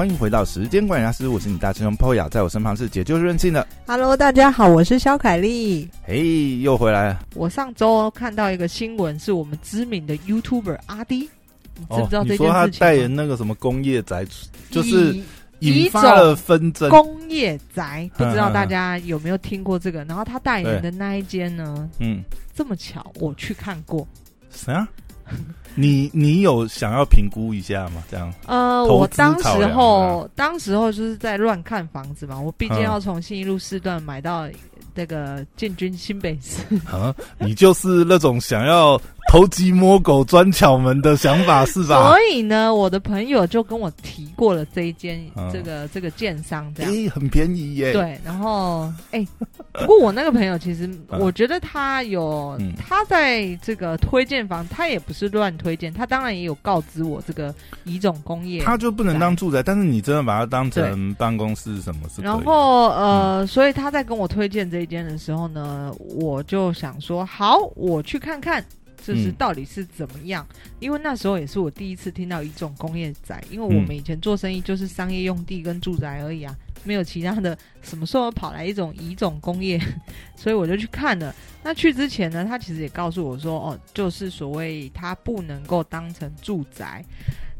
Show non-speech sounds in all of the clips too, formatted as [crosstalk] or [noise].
欢迎回到时间管理师，我是你大师兄 Poya，在我身旁是解救任性的。Hello，大家好，我是肖凯丽。嘿，又回来了。我上周看到一个新闻，是我们知名的 YouTuber 阿迪，你知不知道这件哦你说他？代言那个什么工业宅，就是以引发了纷争。工业宅，不知道大家有没有听过这个？然后他代言的那一间呢，嗯，这么巧，我去看过。谁啊？[laughs] 你你有想要评估一下吗？这样呃，我当时候，当时候就是在乱看房子嘛，我毕竟嗯要从信义路四段买到这个建军新北市。[laughs] 啊，你就是那种想要偷鸡摸狗、钻巧门的想法是吧所？以呢，我的朋友就跟我提过了这一间、嗯这个这个建商这样。诶，很便宜耶。，对，然后哎、不过我那个朋友其实，嗯我觉得他有、嗯他在这个推荐房，他也不是乱推荐，他当然也有告知我这个乙种工业。他就不能当住宅，但是你真的把它当成办公室什么是可以？然后呃，所以他在跟我推荐这一间的时候呢，我就想说，好，我去看看。就是嗯到底是怎么样？因为那时候也是我第一次听到一种工业宅，因为我们以前做生意就是商业用地跟住宅而已啊，没有其他的。什么时候跑来一种乙种工业？[laughs] 所以我就去看了。那去之前呢，他其实也告诉我说，哦，就是所谓它不能够当成住宅。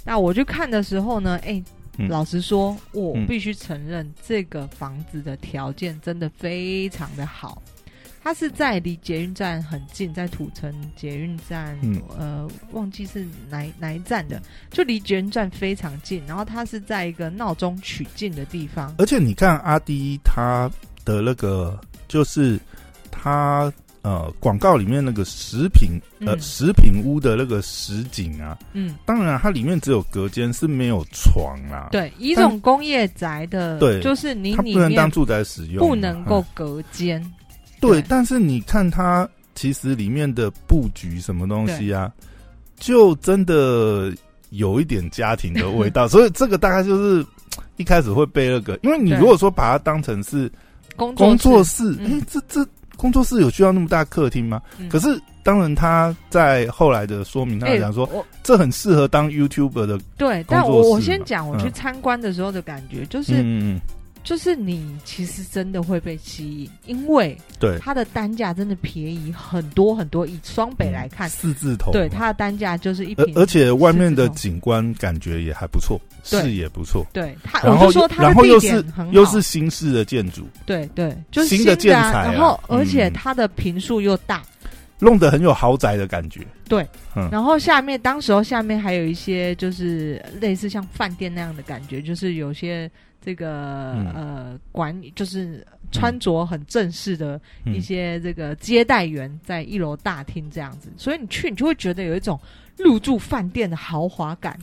那我去看的时候呢，哎、嗯老实说，我嗯必须承认，这个房子的条件真的非常的好。它是在离捷运站很近，在土城捷运站，嗯。呃，忘记是哪哪一站的，就离捷运站非常近。然后它是在一个闹中取静的地方，而且你看阿迪他的那个，就是他呃广告里面那个食品呃嗯。食品屋的那个实景啊，嗯，当然它里面只有隔间是没有床啦，，对，一种工业宅的，对就是你它里面不能当住宅使用，不能够嗯。隔间，对对，但是你看它其实里面的布局什么东西啊，就真的有一点家庭的味道，[laughs] 所以这个大概就是一开始会被那个，因为你如果说把它当成是工工作室，哎、嗯这这工作室有需要那么大客厅吗？嗯。可是当然他在后来的说明，他哎讲说、我这很适合当 YouTuber 的，对，但我我先嘛讲我去嗯。参观的时候的感觉，就是、嗯嗯，就是你其实真的会被吸引，因为对，它的单价真的便宜很多很多。以双北来看，四字头，对它的单价就是一瓶，而而且外面的景观感觉也还不错，视野不错，对它，然后然后又是点，又是新式的建筑，对对，就是新的建材啊。然后而且嗯它的平数又大，弄得很有豪宅的感觉，对，嗯。然后下面当时候下面还有一些就是类似像饭店那样的感觉，就是有些这个、嗯。呃管理就是穿着很正式的嗯一些这个接待员在一楼大厅这样子，所以你去你就会觉得有一种入住饭店的豪华感。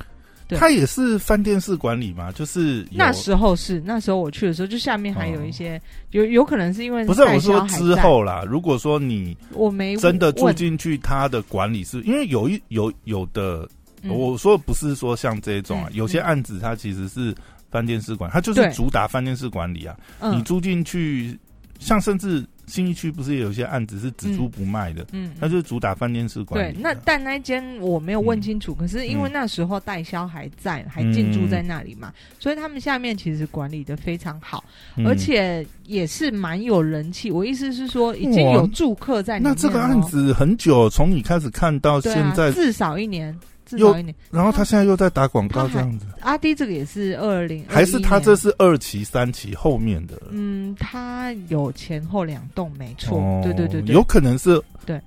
对。它也是饭店式管理嘛，就是那时候是那时候我去的时候，就下面还有一些、有有可能是因为不是我说之后啦，如果说你我没真的住进去，它的管理是因为有一有有的，嗯。我说的不是说像这种啊，嗯有些案子它其实是饭店式管，它就是主打饭店式管理啊。你嗯住进去，像甚至新一区不是也有一些案子是只租不卖的，嗯那就是主打饭店式管，理对。那但那一间我没有问清楚，可是因为嗯那时候代销还在，还进驻在那里嘛，所以他们下面其实管理的非常好，嗯而且也是蛮有人气。我意思是说，已经有住客在。那这个案子很久，从你开始看到现在，至少一年，至又少一年。然后他现在又在打广告这样子，阿迪这个也是二零，还是他这是是二期、三期后面的？嗯，他有前后两栋，没错，哦对对对对，有可能是对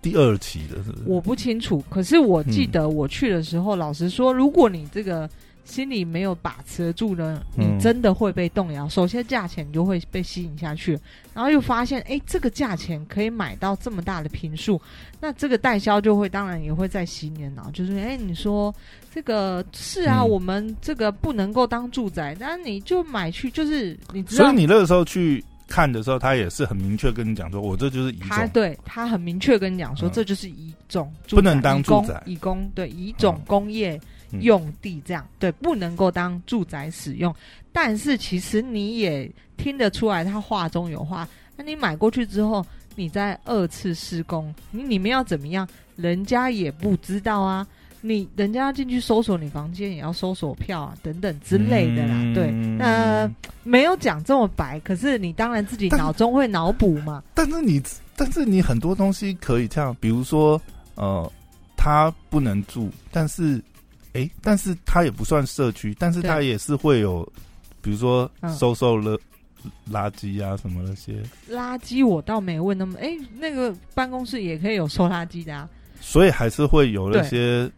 第二期的，是不是？我不清楚，可是我记嗯得我去的时候，老实说，如果你这个心里没有把持得住呢，嗯你真的会被动摇。首先价钱你就会被吸引下去，然后又发现，哎，这个价钱可以买到这么大的平数，那这个代销就会当然也会在洗你的脑，就是，哎，你说这个是啊，嗯我们这个不能够当住宅，那你就买去，就是你知道所以。你那个时候去看的时候，他也是很明确跟你讲说，我这就是乙种，他对他很明确跟你讲说，嗯这就是乙种，不能当住宅以工对乙种嗯工业嗯用地这样，对，不能够当住宅使用。但是其实你也听得出来，他话中有话。那你买过去之后，你再二次施工，你你们要怎么样，人家也不知道啊。你人家要进去搜索你房间，也要搜索票啊，等等之类的啦。嗯对，那没有讲这么白，可是你当然自己脑中会脑补嘛。但是你，但是你很多东西可以这样，比如说，呃，他不能住，但是，诶，但是它也不算社区，但是对。他也是会有，比如说嗯。收收了垃圾啊什么那些，垃圾我倒没问那么，哎、那个办公室也可以有收垃圾的啊。所以还是会有那些，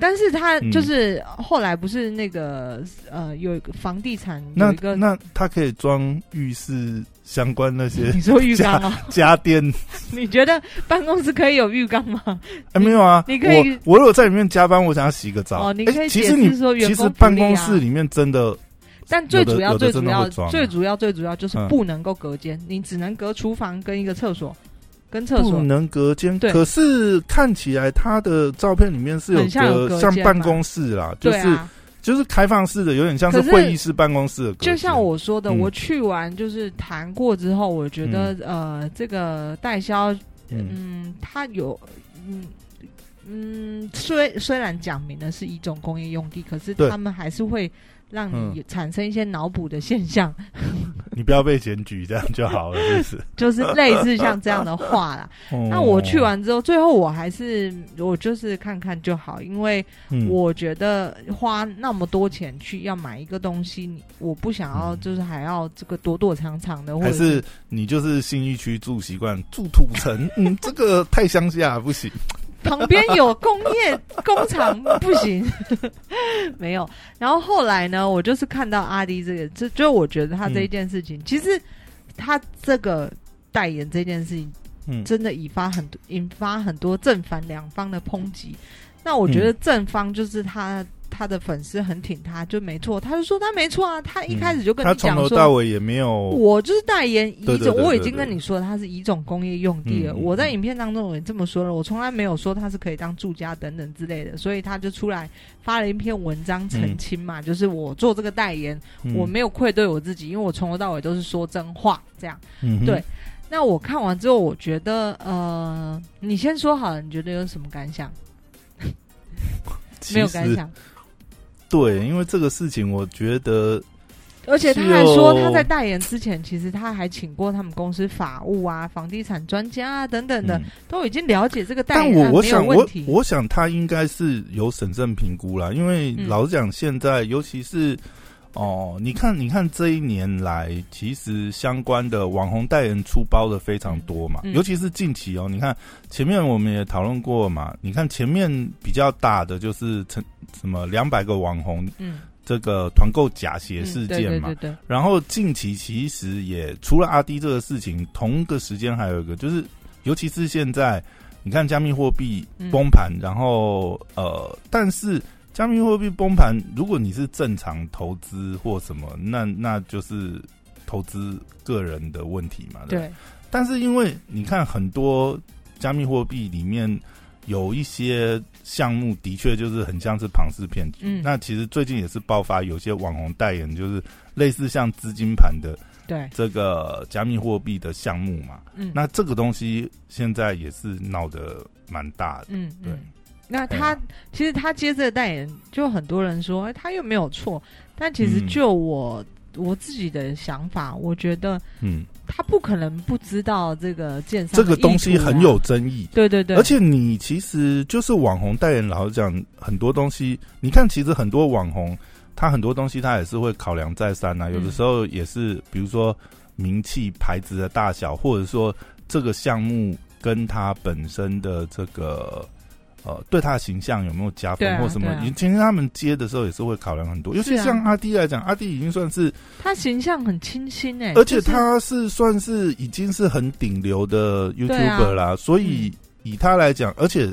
但是他嗯。就是后来不是那个呃，有一个房地产有那一个，那他可以装浴室相关那些 [laughs] 你说浴缸哦？家电，[laughs] 你觉得办公室可以有浴缸吗？哎，没有啊，你可以我我有在里面加班，我想要洗个澡，哦，你可以解其实你释说员其实办公室里面真的但最主要、最主要、最主要、最主要就是嗯。不能够隔间，你只能隔厨房跟一个厕所，跟厕所。不能隔间，可是看起来他的照片里面是有个隔像办公室啦，就是、就是开放式的，有点像是会议室办公室。就像我说的，嗯。我去完就是谈过之后，我觉得、呃，这个代销，嗯。他，有，嗯嗯，虽虽然讲明的是一种工业用地，可是他们还是会让嗯你产生一些脑补的现象，[laughs] 你不要被检举，这样就好了，就是。[laughs] 就是类似像这样的话啦。[laughs] 那我去完之后，最后我还是我就是看看就好，因为嗯，我觉得花那么多钱去要买一个东西，我不想要嗯就是还要这个躲躲藏藏的，或者还是你就是新一区住习惯，住土城，嗯，这个太乡下不行。旁边有工业工厂不行，[laughs] 没有。然后后来呢，我就是看到阿迪这个，就就我觉得他这一件事情，其实他这个代言这件事情，嗯，真的引发很多引发很多正反两方的抨击。那我觉得正方就是他。他的粉丝很挺他，就没错，他就说他没错啊，他一开始就跟你讲说，头到尾也没有，我就是代言乙种，我已经跟你说它是乙种工业用地了。我在影片当中我也这么说了，我从来没有说它是可以当住家等等之类的，所以他就出来发了一篇文章澄清嘛，就是我做这个代言，嗯我没有愧对我自己，因为我从头到尾都是说真话，这样。嗯对那我看完之后，我觉得，呃，你先说好了，你觉得有什么感想？[laughs] 没有感想，对，因为这个事情，我觉得而且他还说他在代言之前，其实他还请过他们公司法务啊、房地产专家啊等等的，嗯都已经了解这个代言案没有我我想我问题。我想他应该是有审慎评估啦，因为嗯老实讲，现在尤其是哦，你看你看这一年来，其实相关的网红代言出包的非常多嘛，嗯。尤其是近期哦，你看前面我们也讨论过嘛，你看前面比较大的就是成什么两百个网红嗯，这个团购假鞋嗯事件嘛，对对对，然后近期其实也除了阿迪这个事情，同个时间还有一个，就是尤其是现在，你看加密货币嗯。崩盘，然后呃，但是加密货币崩盘，如果你是正常投资或什么，那那就是投资个人的问题嘛。对，但是因为你看很多加密货币里面有一些项目，的确就是很像是庞氏骗局。嗯那其实最近也是爆发有些网红代言，就是类似像资金盘的对，这个加密货币的项目嘛。嗯，那这个东西现在也是闹得蛮大的。嗯对嗯。那他其实他接这个代言，就很多人说，哎，他又没有错。但其实嗯就我、我自己的想法，我觉得嗯，他不可能不知道这个建商这个东西很有争议。对对对，而且你其实就是网红代言，老实讲，很多东西，你看，其实很多网红，他很多东西他也是会考量再三啊。有的嗯时候也是，比如说名气、牌子的大小，或者说这个项目跟他本身的这个呃，对他的形象有没有加分或什么？以前他们接的时候也是会考量很多，尤其像阿弟来讲，阿弟已经算是，他形象很清新哎、而且他是算是已经是很顶流的对 YouTuber 啊啦，所以以他来讲，而且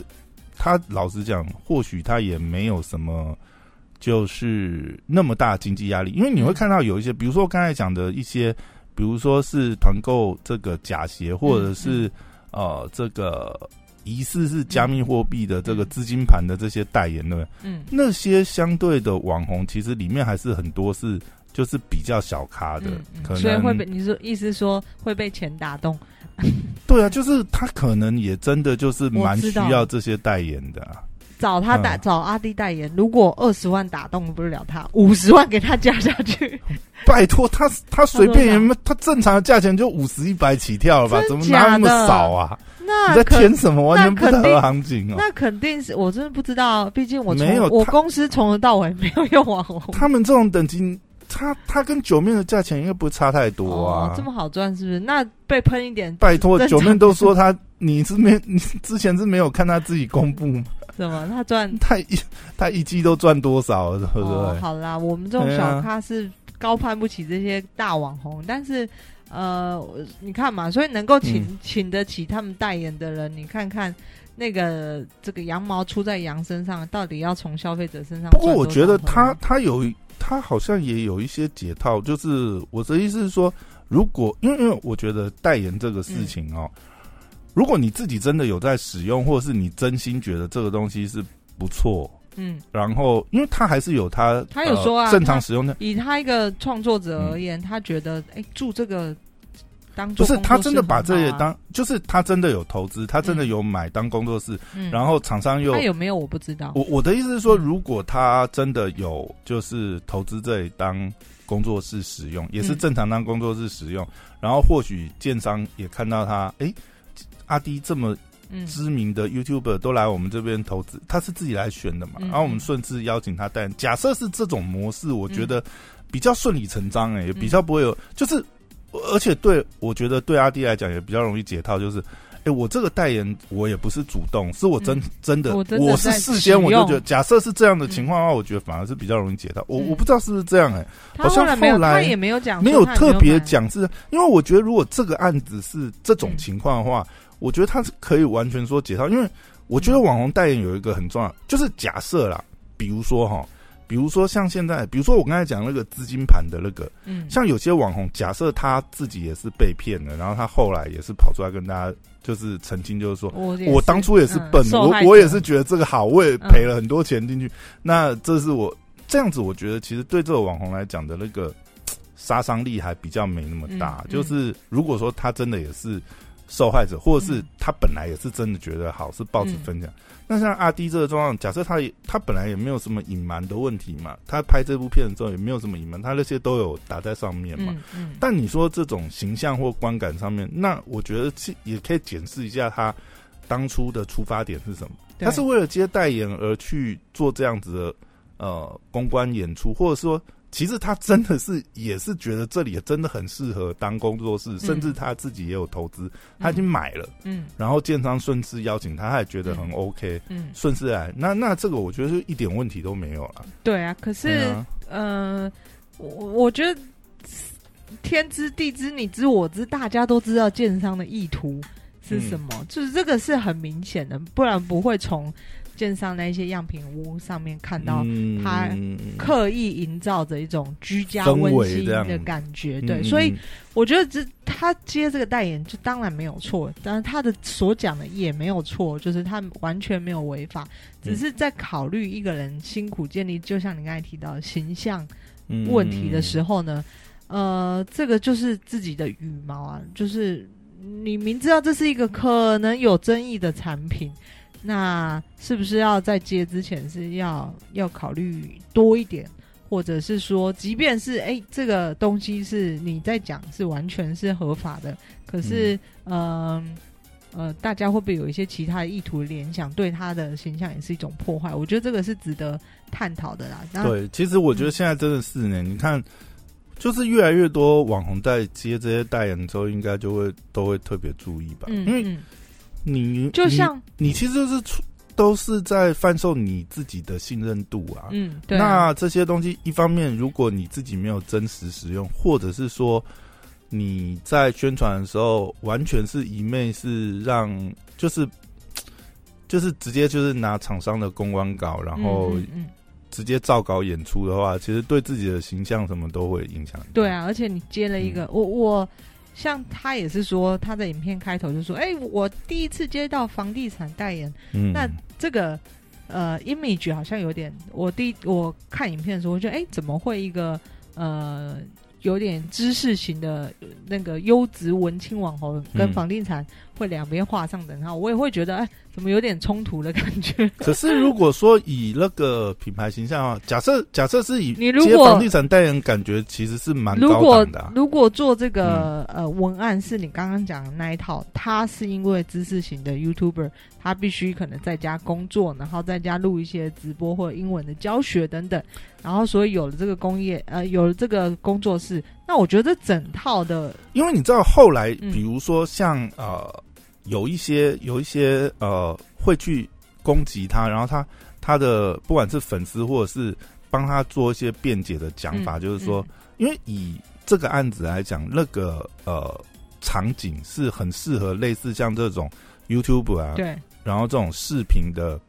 他老实讲，或许他也没有什么。就是那么大经济压力，因为你会嗯看到有一些，比如说我刚才讲的一些，比如说是团购这个假鞋，或者是、呃这个疑似是加密货币的这个嗯资金盘的这些代言的，嗯。那些相对的网红，其实里面还是很多是就是比较小咖的，可能所以会被你说意思说会被钱打动，[laughs] 对啊，就是他可能也真的就是蛮需要这些代言的、啊，找他代嗯找阿弟代言，如果二十万打动不了他，五十万给他加下去，[laughs] 拜托他他随便他多有没有他正常的价钱就五十一百起跳了吧？怎么哪有那么少啊？那你在填什么？完全不肯定合行情哦。那肯定是我真的不知道，毕竟我从没有我公司从头到尾没有用网红。他们这种等级，他他跟九面的价钱应该不会差太多啊。哦，这么好赚是不是？那被喷一点，拜托，九面都说他，你是没 [laughs] 你之前是没有看他自己公布吗？什么？他赚 [laughs] 他一他一季都赚多少，对不哦，好啦，我们这种小咖是高攀不起这些大网红，但是呃，你看嘛，所以能够请、嗯。请得起他们代言的人，你看看那个这个羊毛出在羊身上，到底要从消费者身上不？过我觉得他他有他好像也有一些解套，就是我的意思是说，如果因为因为我觉得代言这个事情哦，如果你自己真的有在使用，或者是你真心觉得这个东西是不错，嗯，然后因为他还是有他他有说啊呃正常使用的，以他一个创作者而言，他觉得哎，住这个当做不是他真的把这些当，就是他真的有投资，他真的嗯有买当工作室，嗯。然后厂商又他有没有我不知道。我我的意思是说，嗯如果他真的有就是投资这里当工作室使用，也是嗯。正常当工作室使用，然后或许建商也看到他，诶，阿迪这么嗯知名的 YouTuber 都来我们这边投资，他是自己来选的嘛，嗯然后我们顺势邀请他代言。假设是这种模式，我觉得比较顺理成章、诶，也比较不会有，就是而且对我觉得对阿迪来讲也比较容易解套，就是。哎、我这个代言我也不是主动，是我真、嗯真的，我是事先我就觉得，假设是这样的情况的话，我觉得反而是比较容易解套。我嗯我不知道是不是这样、哎，他好像后来也没有讲没有特别讲是，因为我觉得如果这个案子是这种嗯情况的话，我觉得他是可以完全说解套，因为我嗯觉得网红代言有一个很重要，就是假设啦，比如说哈，比如说像现在，比如说我刚才讲那个资金盘的那个，嗯，像有些网红，假设他自己也是被骗的，然后他后来也是跑出来跟大家就是澄清，就是说。我也我当初也是笨，我我也是觉得这个好，我也赔了很多钱进去。那这是我这样子，我觉得其实对这个网红来讲的那个杀伤力还比较没那么大。嗯就是如果说他真的也是受害者，或者是嗯他本来也是真的觉得好，是报纸分享。那像阿迪这个状况，假设他也他本来也没有什么隐瞒的问题嘛，他拍这部片的时候也没有什么隐瞒，他那些都有打在上面嘛。嗯嗯，但你说这种形象或观感上面，那我觉得其也可以检视一下他当初的出发点是什么。他是为了接代言而去做这样子的呃公关演出，或者说，其实他真的是也是觉得这里真的很适合当工作室，甚至他自己也有投资，他已经买了，嗯。然后建商顺势邀请他，他也觉得很 OK，嗯，顺势来，那那这个我觉得是一点问题都没有了。对啊，可是呃，我我觉得天知地知你知我知，大家都知道建商的意图是什么，就是这个是很明显的，不然不会从建商那一些样品屋上面看到嗯他刻意营造着一种居家温馨的感觉。对，嗯所以嗯我觉得这他接这个代言就当然没有错，但是他的所讲的也没有错，就是他完全没有违法，只是在考虑一个人辛苦建立，就像你刚才提到的形象嗯问题的时候呢，呃，这个就是自己的羽毛啊，就是你明知道这是一个可能有争议的产品，那是不是要在接之前是要要考虑多一点，或者是说，即便是哎、这个东西是你在讲是完全是合法的，可是嗯。呃，大家会不会有一些其他的意图联想，对他的形象也是一种破坏？我觉得这个是值得探讨的啦。对，其实我觉得现在真的是呢，你看，就是越来越多网红在接这些代言之后，应该就会都会特别注意吧，嗯，因为嗯你就像你你其实就是出都是在贩售你自己的信任度啊。嗯，对啊、那这些东西，一方面如果你自己没有真实使用，或者是说你在宣传的时候完全是一昧是让就是。就是直接就是拿厂商的公关稿，然后嗯嗯嗯直接照稿演出的话，其实对自己的形象什么都会影响。对，啊，而且你接了一嗯个、我我像他也是说他的影片开头就说，哎、我第一次接到房地产代言，嗯，那这个呃 image 好像有点，我第我看影片的时候，我觉得哎、怎么会一个呃有点知识型的那个优质文青网红跟嗯。房地产会两边画上等号，我也会觉得哎，怎么有点冲突的感觉。[laughs] 可是如果说以那个品牌形象啊，假设假设是以你如果房地产代言，感觉其实是蛮如果的、啊。如果做这个呃文案是你刚刚讲的那一套，他是因为知识型的 YouTuber，他必须可能在家工作，然后在家录一些直播或者英文的教学等等，然后所以有了这个工业呃有了这个工作室，那我觉得整套的，因为你知道后来比如说像呃。有一些有一些呃会去攻击他，然后他他的不管是粉丝或者是帮他做一些辩解的讲法，就是说，因为以这个案子来讲，那个呃场景是很适合类似像这种 YouTube 啊，对，然后这种视频的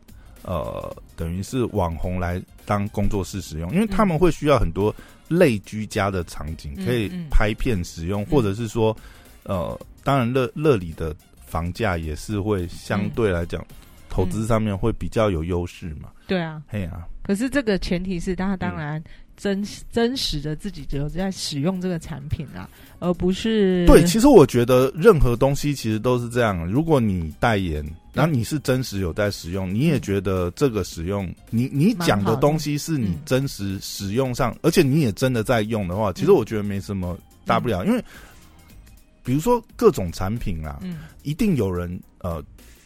呃等于是网红来当工作室使用，因为他们会需要很多类居家的场景可以拍片使用，或者是说呃，当然乐乐里的。房价也是会相对来讲，投资上面会比较有优势嘛？对啊，嘿啊。可是这个前提是，他当然真真实的自己只有在使用这个产品啊，而不是对。其实我觉得任何东西其实都是这样。如果你代言，然后你是真实有在使用，你也觉得这个使用，你你讲的东西是你真实使用上，而且你也真的在用的话，其实我觉得没什么大不了，因为。比如说各种产品啊，嗯，一定有人呃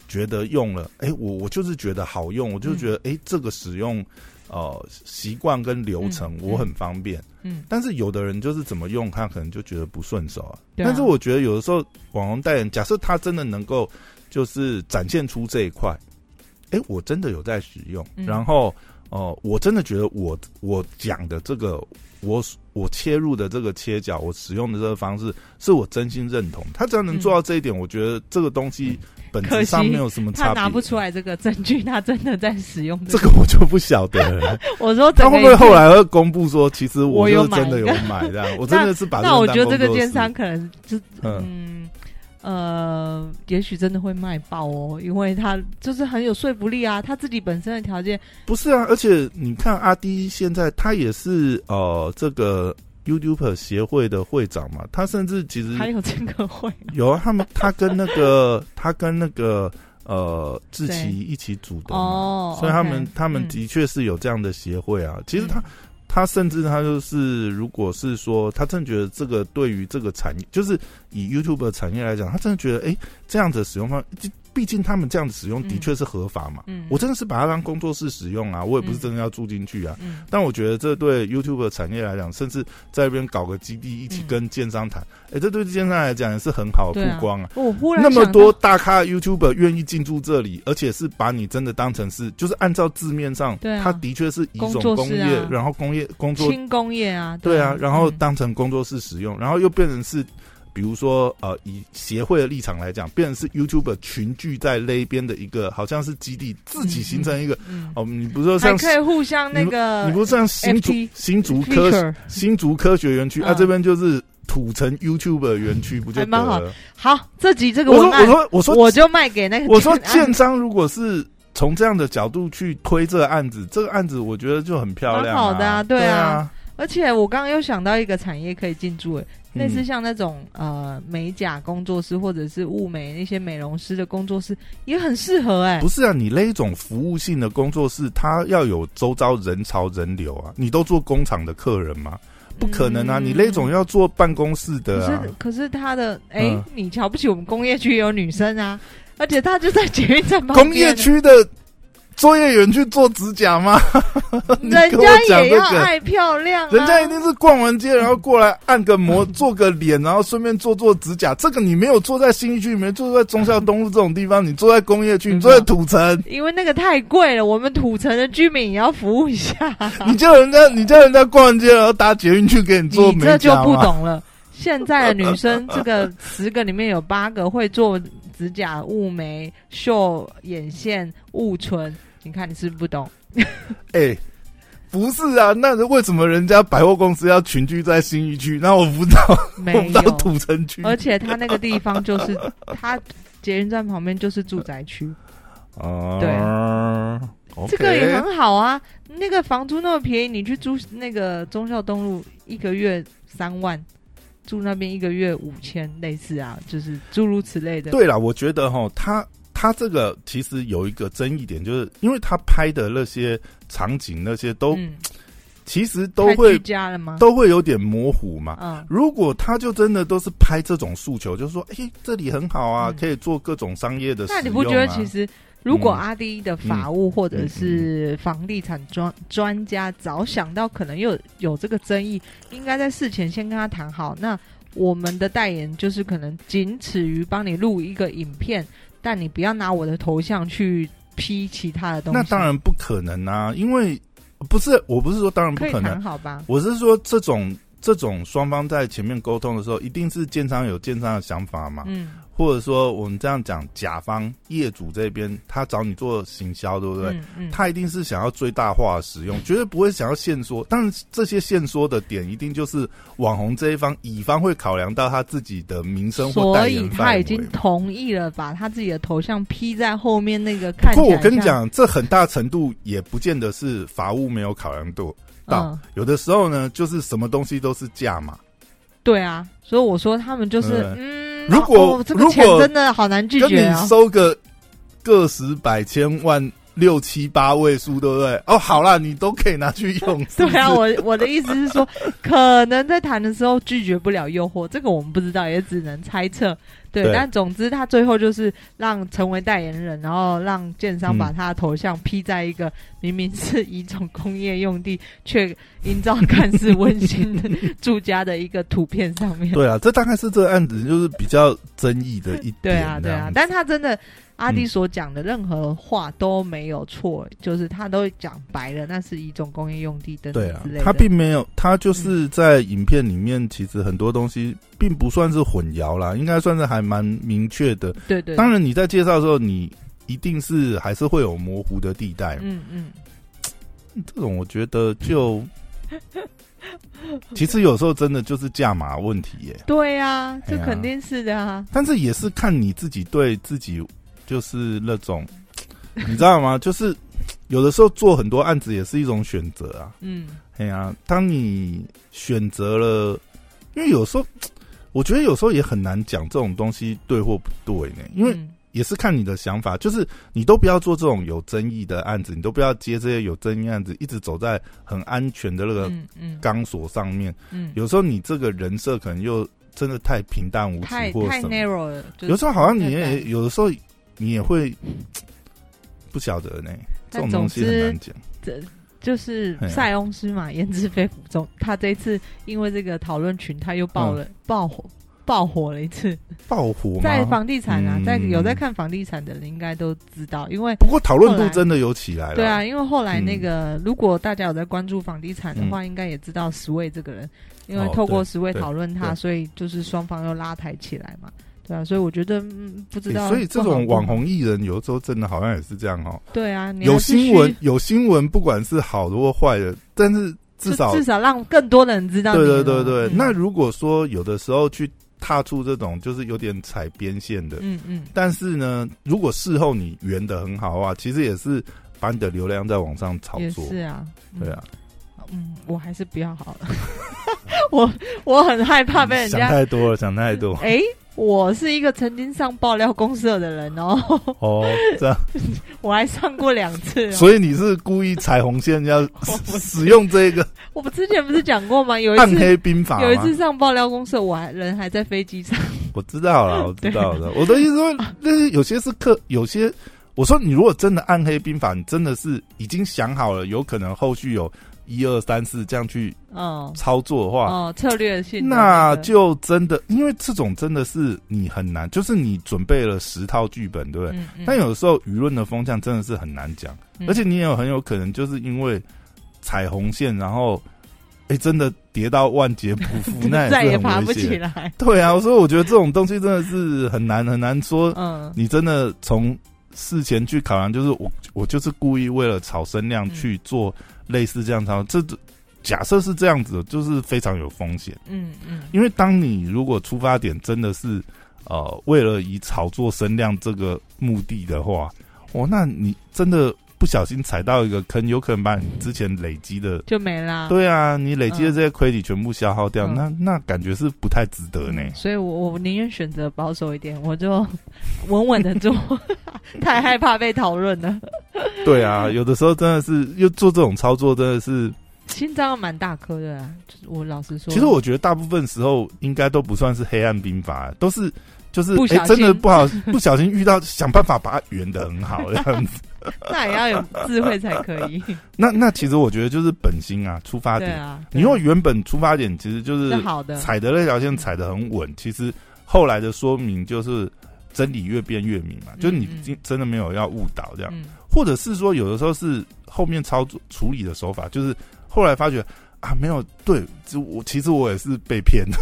觉得用了，哎，我我就是觉得好用，我就觉得哎，这个使用呃习惯跟流程我很方便，嗯，但是有的人就是怎么用，他可能就觉得不顺手啊。但是我觉得有的时候网红代言，假设他真的能够就是展现出这一块，哎，我真的有在使用，然后哦，我真的觉得我我讲的这个。我我切入的这个切角，我使用的这个方式，是我真心认同。他只要能做到这一点，我觉得这个东西本质上没有什么差别。他拿不出来这个证据，他真的在使用这个，我就不晓得了。[laughs] 我说他会不会后来会公布说，其实我就真的有 [laughs] 买的？我真的是把那我觉得这个奸商可能就嗯。呃，也许真的会卖爆哦，因为他就是很有说服力啊，他自己本身的条件。不是啊，而且你看阿迪现在他也是呃这个 YouTube 协会的会长嘛，他甚至其实还有这个会有啊，他们他跟那个 [laughs] 他跟那个呃志奇一起组的哦，所以他们他们的确是有这样的协会啊，其实他。他甚至他就是，如果是说他真的觉得这个对于这个产业，就是以 YouTube 的产业来讲，他真的觉得，哎，这样子使用方。毕竟他们这样子使用的确是合法嘛，我真的是把它当工作室使用啊，我也不是真的要住进去啊。但我觉得这对 YouTube 产业来讲，甚至在那边搞个基地，一起跟建商谈，哎，这对建商来讲也是很好的曝光啊。我忽然那么多大咖 YouTube 愿意进驻这里，而且是把你真的当成是，就是按照字面上，它的确是一种工业，然后工业工作轻工业啊，对啊，然后当成工作室使用，然后又变成是。比如说，呃，以协会的立场来讲，变成是 YouTube 群聚在那边的一个，好像是基地，自己形成一个。哦，你不是说像可以互相那个，你不是像新竹新竹科新竹科学园区啊，这边就是土城 YouTube 园区，不就蛮好？好，这集这个我说我说我说我就卖给那个。我说建商如果是从这样的角度去推这个案子，这个案子我觉得就很漂亮，好的啊，对啊。而且我刚刚又想到一个产业可以进驻，哎。类似像那种呃美甲工作室或者是物美那些美容师的工作室也很适合哎。不是啊，你那一种服务性的工作室，它要有周遭人潮人流啊。你都做工厂的客人吗？不可能啊！你那种要做办公室的啊。可是可是他的哎，你瞧不起我们工业区有女生啊？而且他就在捷运站旁边。工业区的。作业员去做指甲吗？[laughs] 人家也要爱漂亮，人家一定是逛完街然后过来按个摩做个脸，然后顺便做做指甲。这个你没有坐在新区里面，坐在中孝东路这种地方，你坐在工业区，你坐在土城，因为那个太贵了。我们土城的居民也要服务一下。你叫人家，你叫人家逛完街然后搭捷运去给你做美甲这就不懂了。现在的女生，这个十个里面有八个会做。指甲、雾眉、秀眼线、雾唇，你看你是不是不懂？[laughs] 哎，不是啊，那为什么人家百货公司要群聚在新一区？那我不知道，没有土城区，而且他那个地方就是他捷运站旁边就是住宅区哦。[laughs] 对，这个也很好啊。那个房租那么便宜，你去租那个忠孝东路，一个月三万。住那边一个月五千，类似啊，就是诸如此类的。对了，我觉得哈，他他这个其实有一个争议点，就是因为他拍的那些场景那些都。其实都会都会有点模糊嘛。嗯，如果他就真的都是拍这种诉求，就是说，哎，这里很好啊，可以做各种商业的。那你不觉得其实，如果阿迪的法务或者是房地产专专家早想到可能有有这个争议，应该在事前先跟他谈好。那我们的代言就是可能仅此于帮你录一个影片，但你不要拿我的头像去 P 其他的东西。那当然不可能啊，因为。不是，我不是说当然不可能，好吧？我是说这种这种双方在前面沟通的时候，一定是建商有建商的想法嘛。嗯。或者说，我们这样讲，甲方业主这边他找你做行销，对不对？他一定是想要最大化使用，绝对不会想要限缩。但是这些限缩的点，一定就是网红这一方乙方会考量到他自己的名声或代言所以他已经同意了，把他自己的头像 P 在后面那个。不过我跟你讲，这很大程度也不见得是法务没有考量有的时候呢，就是什么东西都是价嘛。对啊，所以我说他们就是嗯。如果这个钱真的好难拒绝啊！收个个十百千万六七八位数，对不对？哦，好啦，你都可以拿去用。[laughs] 对啊，我我的意思是说，可能在谈的时候拒绝不了诱惑，这个我们不知道，也只能猜测。对，但总之他最后就是让成为代言人，然后让建商把他的头像 P 在一个明明是一种工业用地，却营造看似温馨的住家的一个图片上面。对啊，这大概是这个案子就是比较争议的一点。对啊，对啊，但他真的。阿弟所讲的任何话都没有错，就是他都讲白了，那是一种工业用地等等之类的。他并没有，他就是在影片里面，其实很多东西并不算是混淆啦，应该算是还蛮明确的。对对。当然你在介绍的时候，你一定是还是会有模糊的地带。嗯嗯。这种我觉得就，[laughs] 其实有时候真的就是价码问题耶。对呀，这肯定是的啊。但是也是看你自己对自己。就是那种，你知道吗？就是有的时候做很多案子也是一种选择啊。嗯，哎呀，当你选择了，因为有时候我觉得有时候也很难讲这种东西对或不对呢。因为也是看你的想法，就是你都不要做这种有争议的案子，你都不要接这些有争议案子，一直走在很安全的那个钢索上面。嗯，有时候你这个人设可能又真的太平淡无奇，或太 narrow 了。有时候好像你也有的时候。你也会 [tsk] 不晓得呢，这种东西很难讲。这就是塞翁失马 [laughs] 焉知非福中。他这次因为这个讨论群，他又爆了爆火，爆火了一次。爆火在房地产啊，在有在看房地产的人应该都知道，因为不过讨论度真的有起来了。对啊，因为后来那个如果大家有在关注房地产的话，应该也知道十位这个人，因为透过十位讨论他，所以就是双方又拉抬起来嘛。对啊，所以我觉得不知道。所以这种网红艺人有时候真的好像也是这样哦。对啊，有新闻有新闻，不管是好的或坏的，但是至少至少让更多的人知道。对对对对，那如果说有的时候去踏出这种就是有点踩边线的，嗯嗯，但是呢，如果事后你圆的很好的话，其实也是把你的流量在网上炒作。是啊，对啊。嗯，我还是不要好了。[laughs] 我我很害怕被人家 [laughs] 想太多了，想太多。哎。我是一个曾经上爆料公社的人哦。哦，这样，[laughs] 我还上过两次。所以你是故意踩红线要 [laughs] 使用这个？我们之前不是讲过吗？有一次暗黑兵法，有一次上爆料公社，我还人还在飞机上。我知道了，[laughs] 我知道了。我的意思说，那是有些是客，有些我说你如果真的暗黑兵法，你真的是已经想好了，有可能后续有。一二三四这样去操作的话，哦，策略性，那就真的，因为这种真的是你很难，就是你准备了十套剧本，对不对？但有的时候舆论的风向真的是很难讲，而且你也有很有可能就是因为踩红线，然后哎，真的跌到万劫不复，[laughs] 那再也爬不起来。对啊，所以我觉得这种东西真的是很难很难说。嗯，你真的从事前去考量，就是我我就是故意为了炒声量去做。类似这样操，这假设是这样子，就是非常有风险。嗯嗯，因为当你如果出发点真的是呃为了以炒作声量这个目的的话，哦，那你真的不小心踩到一个坑，有可能把你之前累积的就没啦。对啊，你累积的这些亏底全部消耗掉，那那感觉是不太值得呢。所以我我宁愿选择保守一点，我就稳稳的做，[laughs] 太害怕被讨论了。对啊，有的时候真的是又做这种操作，真的是心脏蛮大颗的。啊。我老实说，其实我觉得大部分时候应该都不算是黑暗兵法，都是。就是哎，真的不好，不小心遇到，想办法把它圆的很好这样子。[laughs] 那也要有智慧才可以。[laughs] 那那其实我觉得就是本心啊，出发点。啊。你用原本出发点其实就是好的，踩的那条线踩的很稳，其实后来的说明就是真理越变越明嘛。就是你真的没有要误导这样，或者是说有的时候是后面操作处理的手法，就是后来发觉啊，没有对，就我其实我也是被骗的。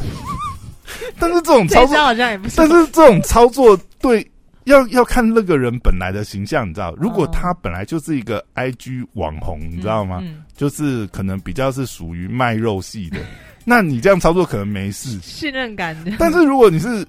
[laughs] 但是这种操作好像也不是。但是这种操作对要要看那个人本来的形象，你知道？如果他本来就是一个 I G 网红，你知道吗？就是可能比较是属于卖肉系的，[laughs] 那你这样操作可能没事，信任感的。但是如果你是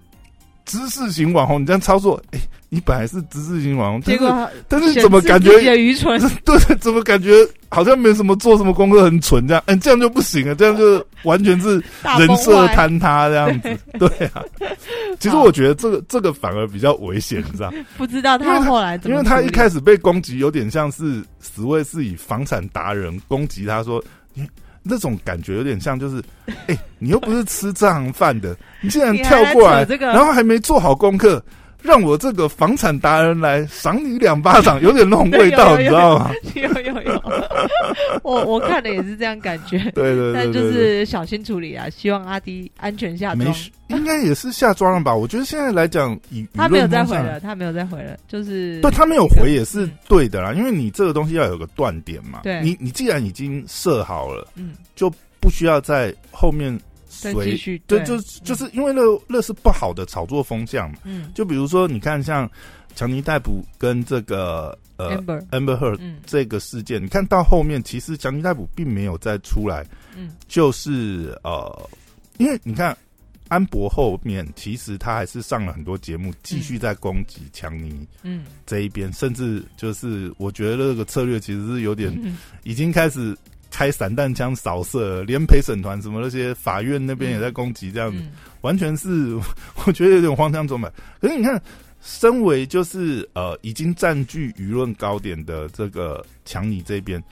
知识型网红，你这样操作，哎。你本来是知识型网红，结果但是怎么感觉愚蠢？[laughs] 对，怎么感觉好像没什么做什么功课，很蠢这样？嗯，这样就不行了，这样就完全是 [laughs] 人设坍塌这样子。[laughs] 对啊，其实我觉得这个这个反而比较危险，你知道？不知道他后来，因为他一开始被攻击，有点像是十位是以房产达人攻击他说，你那种感觉有点像就是，哎，你又不是吃这行饭的，你竟然跳过来，然后还没做好功课。让我这个房产达人来赏你两巴掌，有点那种味道，你知道吗？有 [laughs] 有有，[laughs] 我我看的也是这样感觉。[laughs] 对对对，但就是小心处理啊，希望阿迪安全下装。应该也是下装了吧？我觉得现在来讲，以他没有再回了，他没有再回了，就是对他没有回也是对的啦，因为你这个东西要有个断点嘛。对，你你既然已经设好了，嗯，就不需要在后面。继续对，就就是因为那那是不好的炒作风向嘛。嗯，就比如说，你看像强尼逮捕跟这个呃 Amber Amber Heard 这个事件，你看到后面，其实强尼逮捕并没有再出来。嗯，就是呃，因为你看安博后面，其实他还是上了很多节目，继续在攻击强尼。嗯，这一边甚至就是我觉得这个策略其实是有点 [laughs] 已经开始。开散弹枪扫射，连陪审团什么那些法院那边也在攻击，这样子完全是 [laughs] 我觉得有点荒腔走板。可是你看，身为就是呃已经占据舆论高点的这个强尼这边，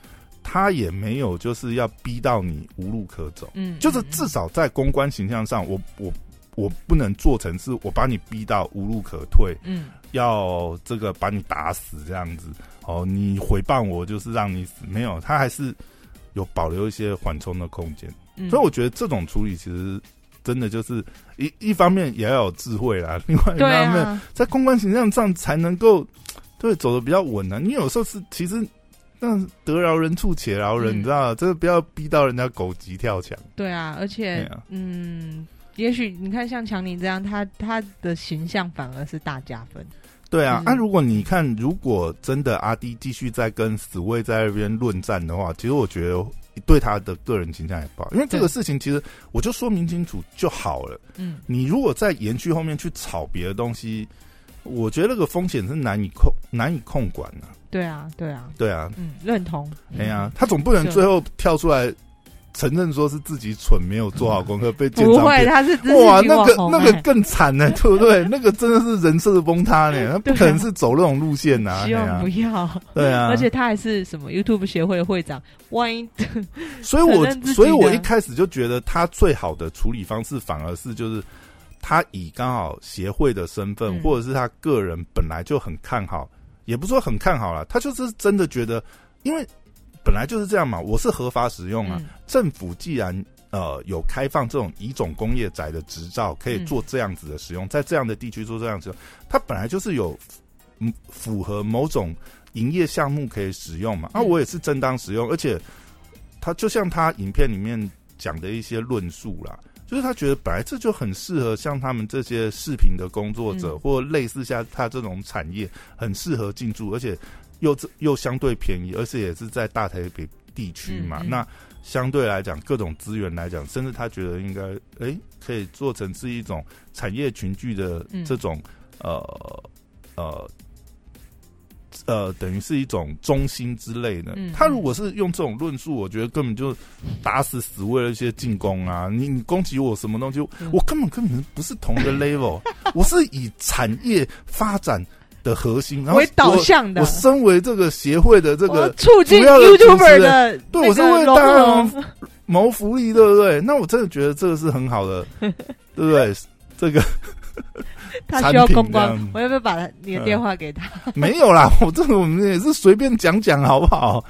他也没有就是要逼到你无路可走，嗯，就是至少在公关形象上，我我我不能做成是我把你逼到无路可退，嗯，要这个把你打死这样子，哦，你诽谤我就是让你死，没有，他还是。有保留一些缓冲的空间，所以我觉得这种处理其实真的就是一一方面也要有智慧啦，[laughs] 另外一方面在公关形象上才能够对走的比较稳啊。你有时候是其实那得饶人处且饶人，你知道，真的不要逼到人家狗急跳墙。对啊，而且嗯，也许你看像强尼这样，他他的形象反而是大加分。对啊，那如果你看，如果真的阿迪继续在跟死卫在那边论战的话，其实我觉得对他的个人形象也不好，因为这个事情其实我就说明清楚就好了。嗯，你如果在延续后面去炒别的东西，我觉得那个风险是难以控难以控管的。对啊，对啊，对啊，嗯，认同。哎呀，他总不能最后跳出来。承认说是自己蠢，没有做好功课，被建不会，他是哇，那个那个更惨呢，[laughs] 对不对？那个真的是人设崩塌呢，[laughs] 他不可能是走那种路线呐。希望不要，对啊。而且他还是什么 YouTube 协会的会长，万一……所以我所以我一开始就觉得他最好的处理方式，反而是就是他以刚好协会的身份，或者是他个人本来就很看好，也不说很看好了，他就是真的觉得，因为。本来就是这样嘛，我是合法使用啊。政府既然呃有开放这种乙种工业宅的执照，可以做这样子的使用，在这样的地区做这样子，它本来就是有符合某种营业项目可以使用嘛。那我也是正当使用，而且他就像他影片里面讲的一些论述啦，就是他觉得本来这就很适合像他们这些视频的工作者，或类似像他这种产业，很适合进驻，而且。又又相对便宜，而且也是在大台北地区嘛。那相对来讲，各种资源来讲，甚至他觉得应该，哎，可以做成是一种产业群聚的这种呃呃呃，等于是一种中心之类的。嗯他如果是用这种论述，我觉得根本就打死死为了一些进攻啊！你你攻击我什么东西，嗯我根本跟你们不是同一个 level，[laughs] 我是以产业发展的核心，然后为导向的我，身为这个协会的这个促进 YouTuber 的对我是为大家合谋福利，对不对？那我真的觉得这个是很好的，[laughs] 对不对？这个 [laughs] 他需要公关我要不要把他你的电话给他？[laughs] 没有啦，我这个我们也是随便讲讲，好不好？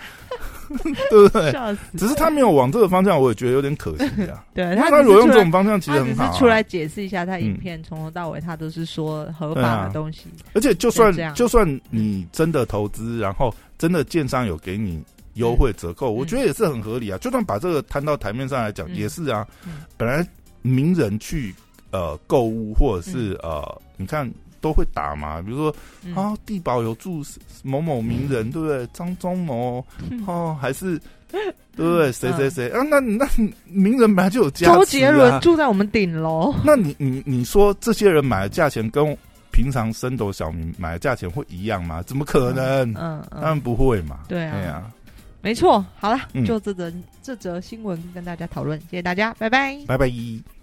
[laughs] 对不对？笑死！只是他没有往这个方向，我也觉得有点可惜啊。[laughs] 对他如果用这种方向，其实很好、啊。是出来解释一下，他影嗯片从头到尾他都是说合法的东西。而且就算就就算你真的投资，然后真的建商有给你优惠折扣，我觉得也是很合理啊。就算把这个摊到台面上来讲，嗯也是啊嗯。本来名人去呃购物，或者是呃，你看都会打嘛，比如说嗯啊，地保有住某某名人，对不对？张忠谋嗯哦，还是 [laughs] 对不对？谁谁谁啊？那那名人本来就有价值、啊。周杰伦住在我们顶楼，[laughs] 那你你你说这些人买的价钱跟平常升斗小民买的价钱会一样吗？怎么可能？嗯当然嗯，不会嘛。对啊哎呀，没错。好了嗯，就这则这则新闻跟大家讨论，谢谢大家，拜拜。拜拜。